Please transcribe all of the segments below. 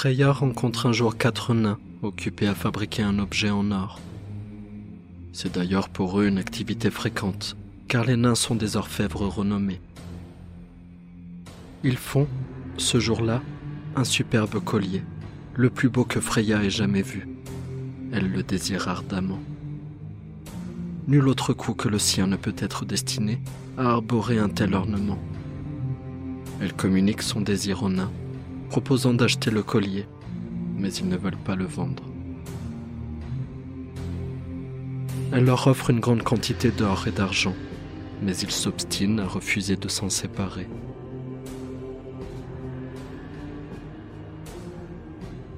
Freya rencontre un jour quatre nains occupés à fabriquer un objet en or. C'est d'ailleurs pour eux une activité fréquente, car les nains sont des orfèvres renommés. Ils font, ce jour-là, un superbe collier, le plus beau que Freya ait jamais vu. Elle le désire ardemment. Nul autre coup que le sien ne peut être destiné à arborer un tel ornement. Elle communique son désir aux nains, proposant d'acheter le collier, mais ils ne veulent pas le vendre. Elle leur offre une grande quantité d'or et d'argent, mais ils s'obstinent à refuser de s'en séparer.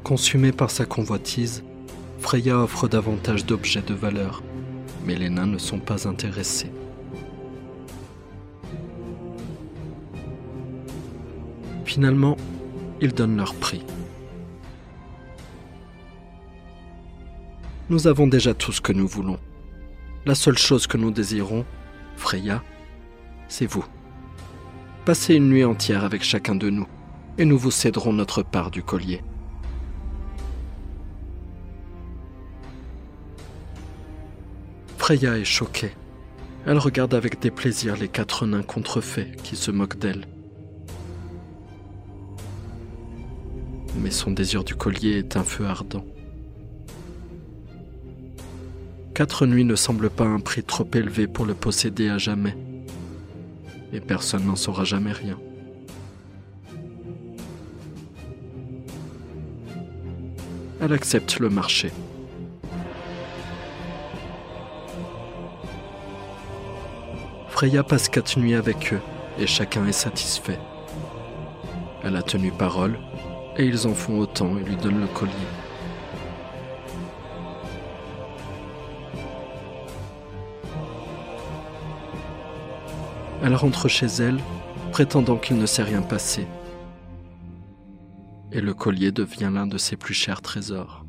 Consumée par sa convoitise, Freya offre davantage d'objets de valeur, mais les nains ne sont pas intéressés. Finalement, ils donnent leur prix. Nous avons déjà tout ce que nous voulons. La seule chose que nous désirons, Freya, c'est vous. Passez une nuit entière avec chacun de nous, et nous vous céderons notre part du collier. Freya est choquée. Elle regarde avec déplaisir les quatre nains contrefaits qui se moquent d'elle. Mais son désir du collier est un feu ardent. Quatre nuits ne semble pas un prix trop élevé pour le posséder à jamais. Et personne n'en saura jamais rien. Elle accepte le marché. Freya passe quatre nuits avec eux et chacun est satisfait. Elle a tenu parole et ils en font autant et lui donnent le collier. Elle rentre chez elle, prétendant qu'il ne s'est rien passé. Et le collier devient l'un de ses plus chers trésors.